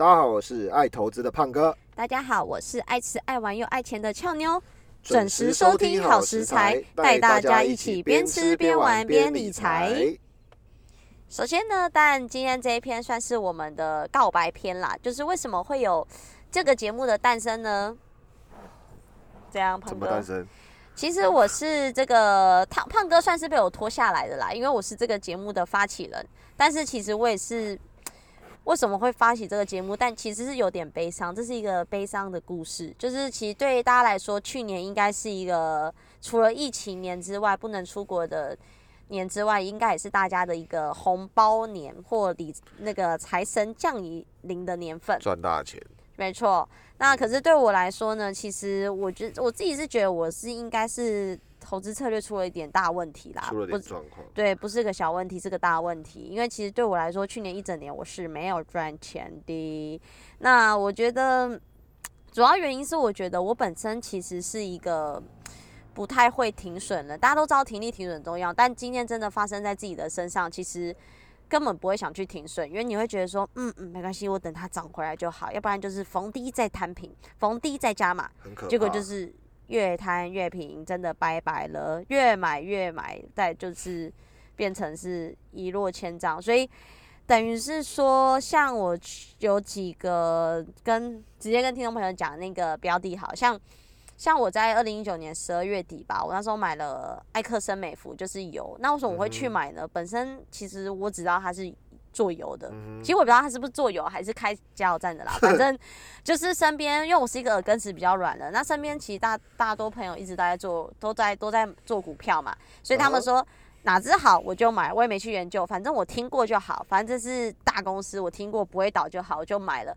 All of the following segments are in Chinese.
大家好，我是爱投资的胖哥，大家好，我是爱吃爱玩又爱钱的俏妞。准时收听好食材，带大家一起边吃边玩边理财。首先呢，但今天这一篇算是我们的告白篇啦，就是为什么会有这个节目的诞生呢？这样，胖哥。其实我是这个胖胖哥，算是被我拖下来的啦，因为我是这个节目的发起人。但是其实我也是为什么会发起这个节目？但其实是有点悲伤，这是一个悲伤的故事。就是其实对大家来说，去年应该是一个除了疫情年之外不能出国的年之外，应该也是大家的一个红包年或礼那个财神降临的年份，赚大钱。没错，那可是对我来说呢，其实我觉得我自己是觉得我是应该是投资策略出了一点大问题啦，出了点状况，对，不是个小问题，是个大问题。因为其实对我来说，去年一整年我是没有赚钱的。那我觉得主要原因是，我觉得我本身其实是一个不太会停损的。大家都知道停利停损重要，但今天真的发生在自己的身上，其实。根本不会想去停损，因为你会觉得说，嗯嗯，没关系，我等它涨回来就好，要不然就是逢低再摊平，逢低再加码，结果就是越摊越平，真的拜拜了，越买越买，再就是变成是一落千丈，所以等于是说，像我有几个跟直接跟听众朋友讲那个标的，好像。像我在二零一九年十二月底吧，我那时候买了艾克森美孚，就是油。那为什么我会去买呢？本身其实我只知道它是做油的，其实我不知道它是不是做油还是开加油站的啦。反正 就是身边，因为我是一个耳根子比较软的，那身边其实大大多朋友一直都在做，都在都在做股票嘛，所以他们说哪只好我就买，我也没去研究，反正我听过就好，反正这是大公司，我听过不会倒就好，我就买了。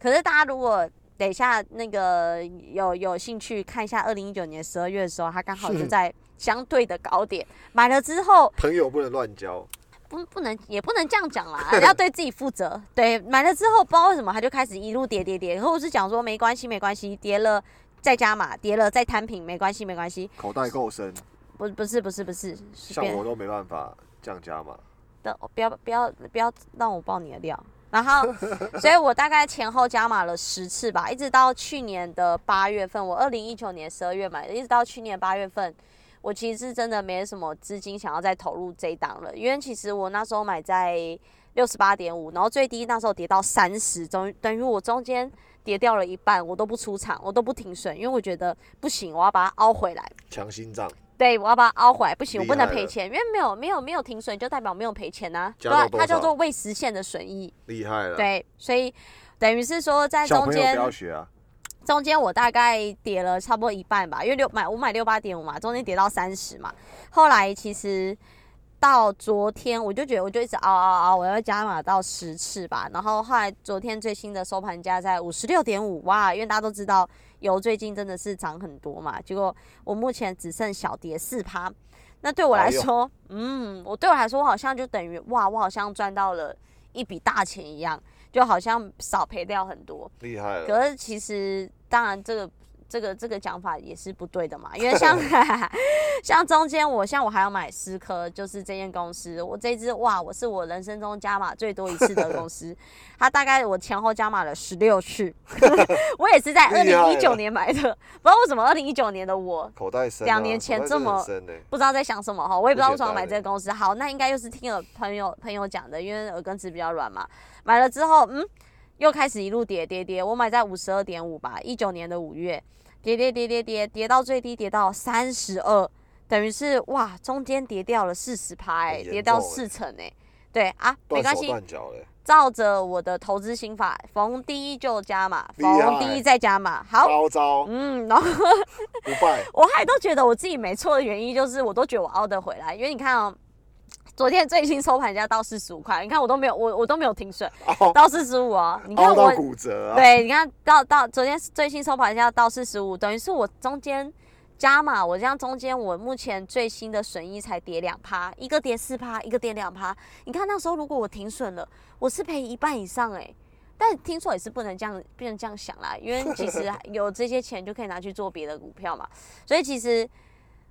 可是大家如果等一下，那个有有兴趣看一下，二零一九年十二月的时候，他刚好就在相对的高点。买了之后，朋友不能乱交，不不能也不能这样讲啦，要对自己负责。对，买了之后不知道为什么他就开始一路跌跌跌，然后我是讲说没关系没关系，跌了再加码，跌了再摊平，没关系没关系。口袋够深？不不是不是不是，像我都没办法这样加码。的不要不要不要让我爆你的料。然后，所以我大概前后加码了十次吧，一直到去年的八月份，我二零一九年十二月买的，一直到去年八月份，我其实是真的没什么资金想要再投入这一档了，因为其实我那时候买在六十八点五，然后最低那时候跌到三十，等等于我中间跌掉了一半，我都不出场，我都不停损，因为我觉得不行，我要把它凹回来，强心脏。对，我要把它凹回来，不行，我不能赔钱，因为没有没有没有停损，就代表没有赔钱呐。对，它叫做未实现的损益。厉害了。对，所以等于是说在中间，不要学啊。中间我大概跌了差不多一半吧，因为六买我买六八点五嘛，中间跌到三十嘛。后来其实到昨天，我就觉得我就一直熬熬熬，我要加码到十次吧。然后后来昨天最新的收盘价在五十六点五，哇！因为大家都知道。油最近真的是涨很多嘛，结果我目前只剩小跌四趴，那对我来说，嗯，我对我来说，我好像就等于哇，我好像赚到了一笔大钱一样，就好像少赔掉很多，厉害了。可是其实，当然这个。这个这个讲法也是不对的嘛，因为像 像中间我像我还要买思科，就是这间公司，我这支哇，我是我人生中加码最多一次的公司，它大概我前后加码了十六次，我也是在二零一九年买的，不知道为什么二零一九年的我口袋深，两年前这么不知道在想什么哈，我也不知道为什么买这个公司，好，那应该又是听了朋友朋友讲的，因为耳根子比较软嘛，买了之后嗯。又开始一路跌跌跌，我买在五十二点五吧，一九年的五月，跌跌跌跌跌跌到最低跌到三十二，等于是哇，中间跌掉了四十拍，跌到四成哎，对啊，没关系，照着我的投资心法，逢低就加码，逢低再加码，好，高招，嗯，然后不败，我还都觉得我自己没错的原因，就是我都觉得我熬得回来，因为你看哦。昨天最新收盘价到四十五块，你看我都没有，我我都没有停损，到四十五啊。你看我骨折。对，你看到到昨天最新收盘价到四十五，等于是我中间加码，我这样中间我目前最新的损益才跌两趴，一个跌四趴，一个跌两趴。你看那时候如果我停损了，我是赔一半以上哎。但听说也是不能这样，不能这样想啦，因为其实 有这些钱就可以拿去做别的股票嘛。所以其实。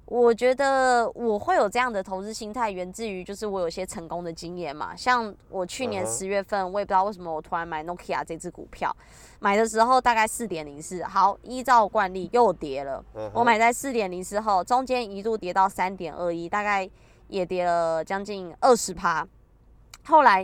我觉得我会有这样的投资心态，源自于就是我有些成功的经验嘛。像我去年十月份，我也不知道为什么我突然买 Nokia 这只股票，买的时候大概四点零四，好，依照惯例又跌了。我买在四点零四后，中间一度跌到三点二一，大概也跌了将近二十趴。后来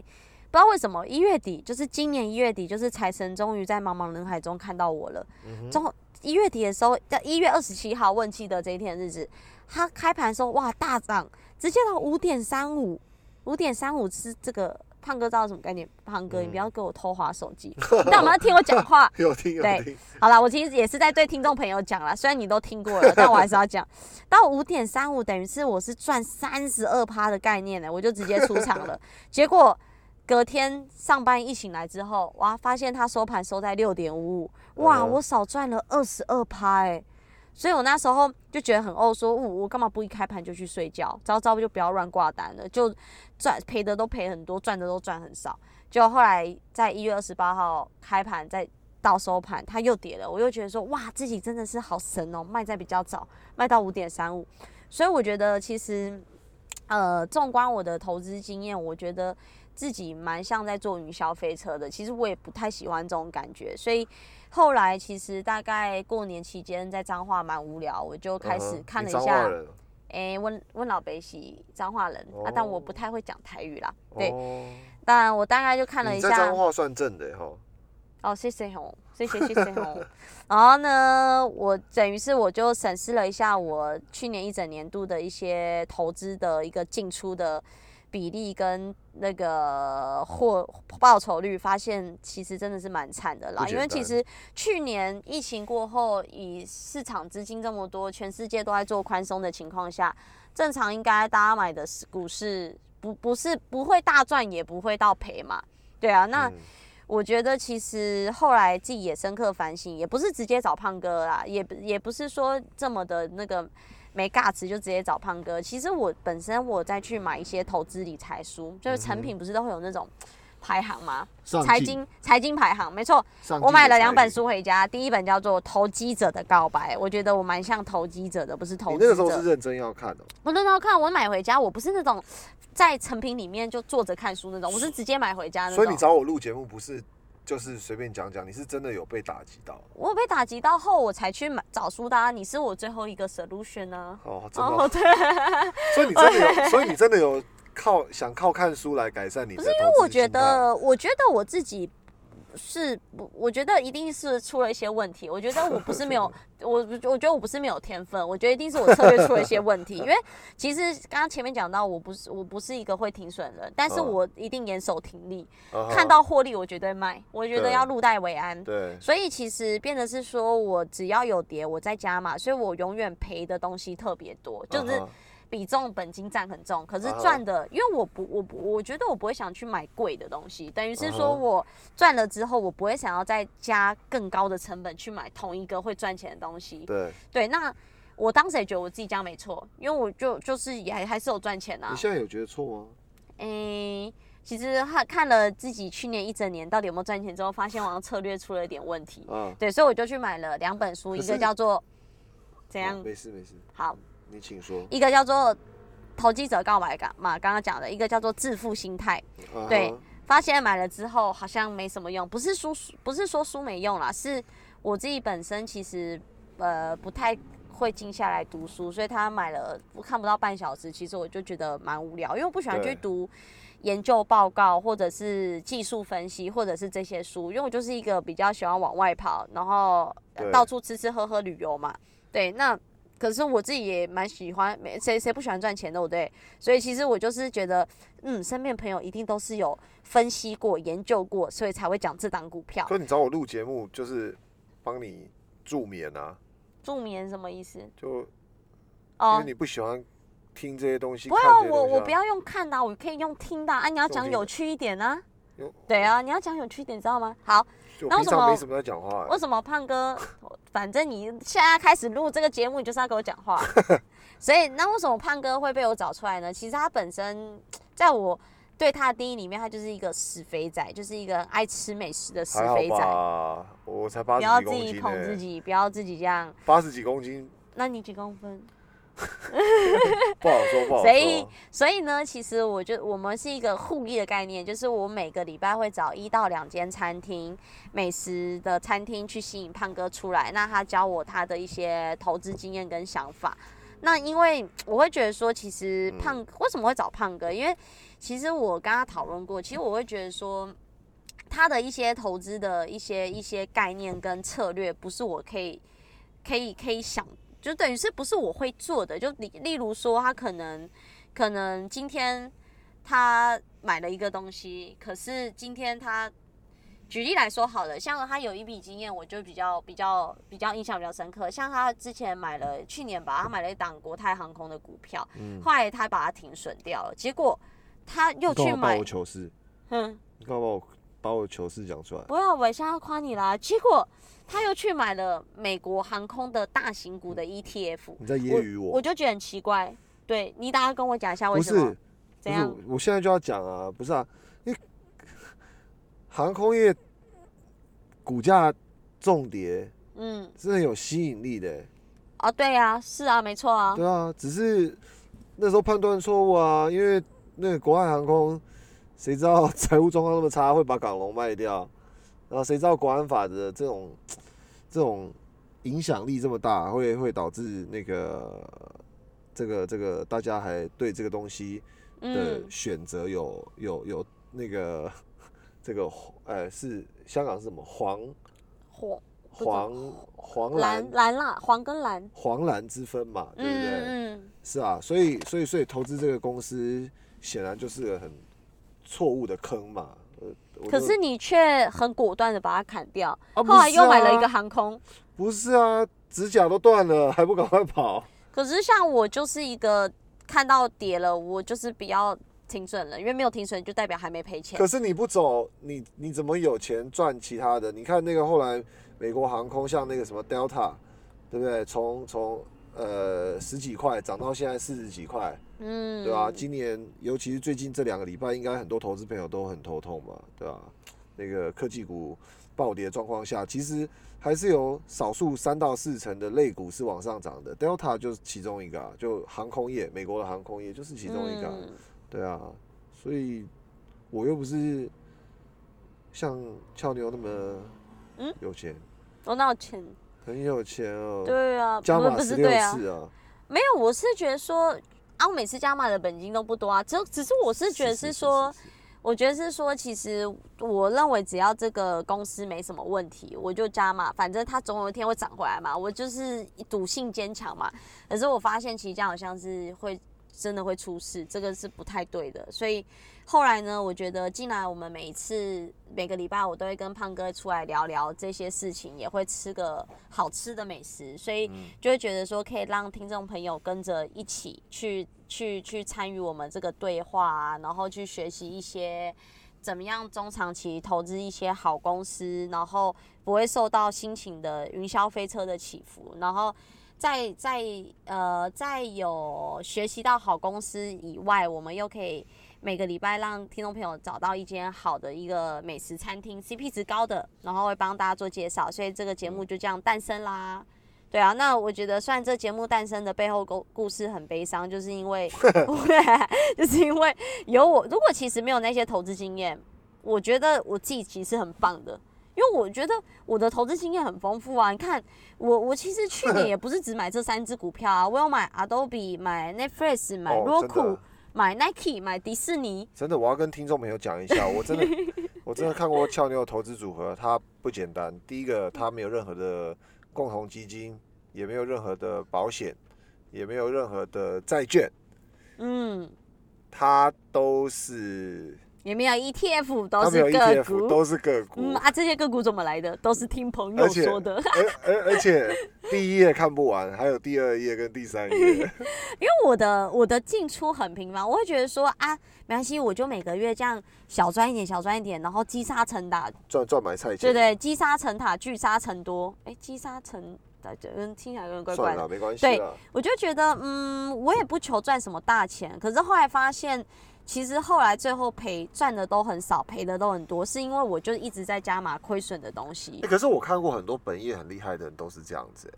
不知道为什么一月底，就是今年一月底，就是财神终于在茫茫人海中看到我了。嗯哼中一月底的时候，在一月二十七号，我很记得这一天的日子，它开盘的时候哇大涨，直接到五点三五，五点三五是这个胖哥知道什么概念？胖哥，你不要给我偷滑手机，那我们要听我讲话？有听有对听，好了，我其实也是在对听众朋友讲啦，虽然你都听过了，但我还是要讲。到五点三五，等于是我是赚三十二趴的概念呢，我就直接出场了。结果隔天上班一醒来之后，哇，发现它收盘收在六点五五，哇，嗯我少赚了二十二趴哎。所以我那时候就觉得很哦，说，我我干嘛不一开盘就去睡觉？早早就不要乱挂单了，就赚赔的都赔很多，赚的都赚很少。就后来在一月二十八号开盘，再到收盘，它又跌了，我又觉得说，哇，自己真的是好神哦，卖在比较早，卖到五点三五。所以我觉得其实，呃，纵观我的投资经验，我觉得自己蛮像在坐云霄飞车的。其实我也不太喜欢这种感觉，所以后来其实大概过年期间在彰化蛮无聊，我就开始看了一下。彰化人诶，温温老北是彰化人、啊，但我不太会讲台语啦。对，哦但我大概就看了一下彰。化算正的哈，哦，谢谢吼，谢谢谢谢吼。然后呢，我等于是我就审视了一下我去年一整年度的一些投资的一个进出的比例跟那个获报酬率，发现其实真的是蛮惨的啦。因为其实去年疫情过后，以市场资金这么多，全世界都在做宽松的情况下，正常应该大家买的是股市不不是不会大赚，也不会到赔嘛。对啊，那。嗯我觉得其实后来自己也深刻反省，也不是直接找胖哥啦，也不也不是说这么的那个没尬词就直接找胖哥。其实我本身我再去买一些投资理财书，就是成品不是都会有那种排行吗？财经财经排行，没错。我买了两本书回家，第一本叫做《投机者的告白》，我觉得我蛮像投机者的，不是投你资者。那个时候是认真要看的，我那时候看，我买回家，我不是那种在成品里面就坐着看书那种，我是直接买回家那种。所以你找我录节目不是就是随便讲讲，你是真的有被打击到我有被打击到后，我才去买找书的、啊。你是我最后一个 solution 呢、哦，真的哦，哦，对，所以你真的有，所以你真的有靠想靠看书来改善你的不是因为。我觉得，我觉得我自己是不，我觉得一定是出了一些问题。我觉得我不是没有，我我觉得我不是没有天分，我觉得一定是我策略出了一些问题。因为其实刚刚前面讲到，我不是我不是一个会停损的人，但是嗯我一定严守停利，看到获利我绝对卖，我觉得要入袋为安。对，所以其实变得是说，我只要有跌，我在加嘛，所以我永远赔的东西特别多，就是比重本金占很重。可是赚的，因为我不，我不，我觉得我不会想去买贵的东西，等于是说我赚了之后，我不会想要再加更高的成本去买同一个会赚钱的东西。对，对，那我当时也觉得我自己这样没错，因为我就就是也还还是有赚钱啊你。现在有觉得错吗？诶、其实他看了自己去年一整年到底有没有赚钱之后，发现好像策略出了一点问题。啊，对，所以我就去买了两本书，一个叫做怎样？没事没事，好，你请说。一个叫做投机者告白感嘛，刚刚讲的一个叫做致富心态。对发现买了之后好像没什么用，不是书不是说书没用啦，是我自己本身其实呃不太会静下来读书，所以他买了我看不到半小时，其实我就觉得蛮无聊，因为我不喜欢去读研究报告或者是技术分析或者是这些书，因为我就是一个比较喜欢往外跑，然后到处吃吃喝喝旅游嘛，对，那。可是我自己也蛮喜欢，没谁谁不喜欢赚钱，对不对？所以其实我就是觉得，嗯，身边朋友一定都是有分析过、研究过，所以才会讲这档股票。所以你找我录节目就是帮你助眠啊，助眠什么意思？就因为哦，你不喜欢听这些东西，不要我我不要用看的啊、我可以用听的啊。啊你要讲有趣一点啊。有对啊，你要讲有趣一点，知道吗？好，就那为什么平常没什么在讲话为，什么胖哥？反正你现在开始录这个节目，你就是要跟我讲话。所以，那为什么胖哥会被我找出来呢？其实他本身 在我对他的定义里面，他就是一个死肥仔，就是一个爱吃美食的死还好肥仔。吧？我才八不要十几公斤自己捧自呢，己，不要自己这样。八十几公斤，那你几公分？不好说，不好所以。，所以呢，其实我觉得我们是一个互利的概念，就是我每个礼拜会找一到两间餐厅，美食的餐厅去吸引胖哥出来，那他教我他的一些投资经验跟想法。那因为我会觉得说，其实嗯胖、为什么会找胖哥？因为其实我跟他讨论过，其实我会觉得说，他的一些投资的一些一些概念跟策略，不是我可以可以可以想，就等于是不是我会做的？就例例如说，他可能可能今天他买了一个东西，可是今天他举例来说好了，像他有一笔经验，我就比较比较比较印象比较深刻。像他之前买了去年吧，他买了一档国泰航空的股票，嗯，后来他把它停损掉了，结果他又去买你干嘛把我，糗事？嗯，你干嘛把我把我糗事讲出来？不要，我现在要夸你啦。结果他又去买了美国航空的大型股的 ETF，你在揶揄我？我就觉得很奇怪。对你，大家跟我讲一下为什么？是，怎样我现在就要讲啊，不是啊，你 航空业股价重跌嗯，是很有吸引力的欸、啊，对呀、是啊，没错啊。对啊，只是那时候判断错误啊，因为那个国外航空，谁知道财务状况那么差，会把港龙卖掉，然后谁知道国安法的这种这种影响力这么大，会会导致那个这个这个大家还对这个东西的嗯，选择有有有那个这个呃是香港是什么黄？黄黄黄蓝？蓝蓝啦，黄跟蓝，黄蓝之分嘛，对不对？嗯嗯。是啊，所以所以所以投资这个公司显然就是个很错误的坑嘛。可是你却很果断的把它砍掉，啊后来又买了一个航空。不是啊，指甲都断了，还不赶快跑？可是像我就是一个看到跌了，我就是比较停损了，因为没有停损就代表还没赔钱可。是你不走，你你怎么有钱赚其他的？你看那个后来美国航空，像那个什么 Delta，对不对？从从呃十几块涨到现在四十几块，嗯，对吧、今年尤其是最近这两个礼拜，应该很多投资朋友都很头痛嘛，对吧、那个科技股暴跌的状况下，其实还是有少数三到四成的类股是往上涨的，Delta 就是其中一个啊，就航空业，美国的航空业就是其中一个啊、嗯。对啊，所以我又不是像俏妞那么嗯？有钱，我哪有钱？很有钱哦，对啊，不不加码十六是对啊，次啊，没有，我是觉得说啊，我每次加码的本金都不多啊，只有只是我是觉得是说，是是我觉得是说，其实我认为只要这个公司没什么问题，我就加嘛，反正它总有一天会涨回来嘛。我就是赌性坚强嘛。可是我发现其实这样好像是会真的会出事，这个是不太对的。所以后来呢，我觉得进来我们每一次每个礼拜我都会跟胖哥出来聊聊这些事情，也会吃个好吃的美食，所以嗯就会觉得说可以让听众朋友跟着一起去去去参与我们这个对话啊，然后去学习一些怎么样中长期投资一些好公司，然后不会受到心情的云霄飞车的起伏，然后。在在呃，在有学习到好公司以外，我们又可以每个礼拜让听众朋友找到一间好的一个美食餐厅，CP 值高的，然后会帮大家做介绍，所以这个节目就这样诞生啦。对啊，那我觉得虽然这节目诞生的背后故故事很悲伤，就是因为，就是因为有我，如果其实没有那些投资经验，我觉得我自己其实很棒的，因为我觉得我的投资经验很丰富啊。你看，我我其实去年也不是只买这三只股票啊，我有买 Adobe、买 Netflix、买 Roku、买 Nike、买迪士尼。真的，我要跟听众朋友讲一下，我真的，我真的看过俏妞的投资组合，它不简单。第一个，它没有任何的共同基金，也没有任何的保险，也没有任何的债券，嗯，它都是也没有 ETF，都是个股。都是个股，嗯啊，这些个股怎么来的？都是听朋友说的。而而而且 第一页看不完，还有第二页跟第三页。因为我的我的进出很频繁，我会觉得说啊，没关系，我就每个月这样小赚一点，小赚一点，然后积沙成塔，赚赚买菜钱，对对，积沙成塔，聚沙成多。哎，积沙成，嗯，听起来有点怪怪的。算了，没关系对。我就觉得，嗯，我也不求赚什么大钱，可是后来发现，其实后来最后赔赚的都很少，赔的都很多，是因为我就一直在加码亏损的东西欸。可是我看过很多本业很厉害的人都是这样子、欸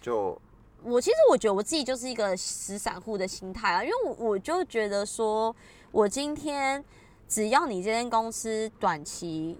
就我其实我觉得我自己就是一个死散户的心态啊，因为我我就觉得说，我今天只要你这间公司短期。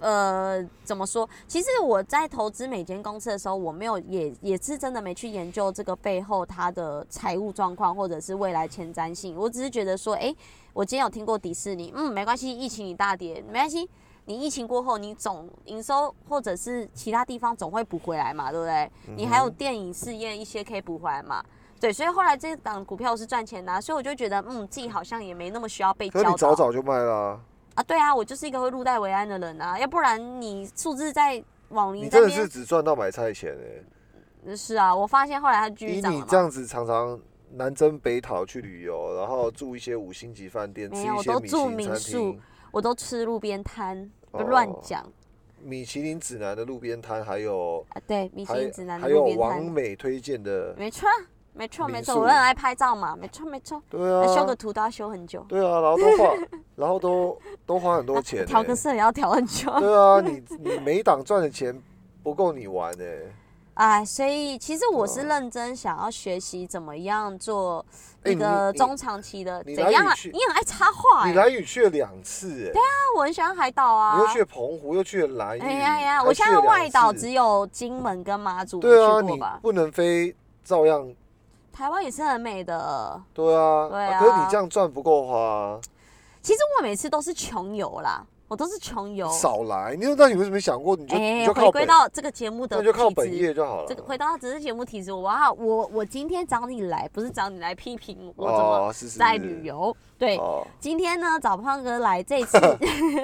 呃，怎么说？其实我在投资每间公司的时候，我没有也也是真的没去研究这个背后它的财务状况或者是未来前瞻性。我只是觉得说，哎，我今天有听过迪士尼，嗯，没关系，疫情你大跌没关系，你疫情过后你总营收或者是其他地方总会补回来嘛，对不对？你还有电影试验一些可以补回来嘛？对，所以后来这档股票是赚钱的，所以我就觉得，嗯，自己好像也没那么需要被教导。你早早就卖了。啊，对啊，我就是一个会入袋为安的人啊，要不然你数字在往你真的是只赚到买菜钱哎。是啊，我发现后来它继续涨你这样子常常南征北讨去旅游，然后住一些五星级饭店，吃一些米其林餐厅，我都吃路边摊，不乱讲。米其林指南的路边摊，还有啊，对，米其林指南的路边摊，还有王美推荐的，没错。没错没错，我很爱拍照嘛，没错没错。对啊，修个图都要修很久。对啊，然后都花，然后都都花很多 钱。调个色也要调很久。对啊，你你每档赚的钱不够你玩呢。哎，所以其实我是认真想要学习怎么样做一个中长期的。怎样啊？你很爱插画。你来雨去了两次哎。对啊，我很喜欢海岛啊。你又去了澎湖，又去了蓝屿。哎呀呀，我现在外岛只有金门跟马祖对啊，你不能飞，照样。台湾也是很美的，对啊，对啊。可是你这样赚不够花。其实我每次都是穷游啦，我都是穷游。少来，你那你为什么想过？你就你就回归到这个节目的，那就靠本业就好了。这个回到只是节目体质，哇，我我今天找你来，不是找你来批评我怎么在旅游。对，今天呢找胖哥来，这次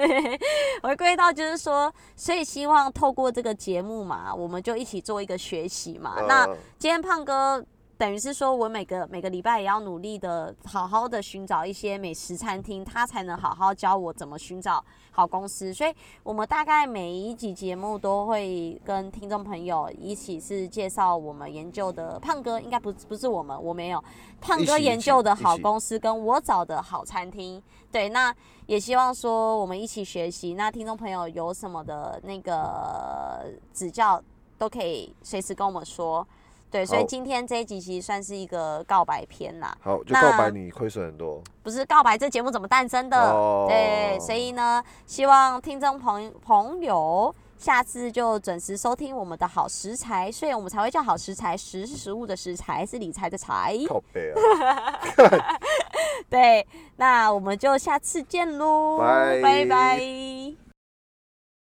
回归到就是说，所以希望透过这个节目嘛，我们就一起做一个学习嘛。那今天胖哥。等于是说，我每个每个礼拜也要努力的，好好的寻找一些美食餐厅，他才能好好教我怎么寻找好公司。所以，我们大概每一集节目都会跟听众朋友一起是介绍我们研究的胖哥，应该不不是我们，我没有胖哥研究的好公司，跟我找的好餐厅。对，那也希望说我们一起学习。那听众朋友有什么的那个指教，都可以随时跟我们说。对，所以今天这一集其实算是一个告白篇啦。好，就告白你亏损很多。不是告白，这节目怎么诞生的？对，所以呢，希望听众朋朋友下次就准时收听我们的好食材，所以我们才会叫好食材。食是食物的食材，是理财的财。靠背啊！对，那我们就下次见喽，拜拜。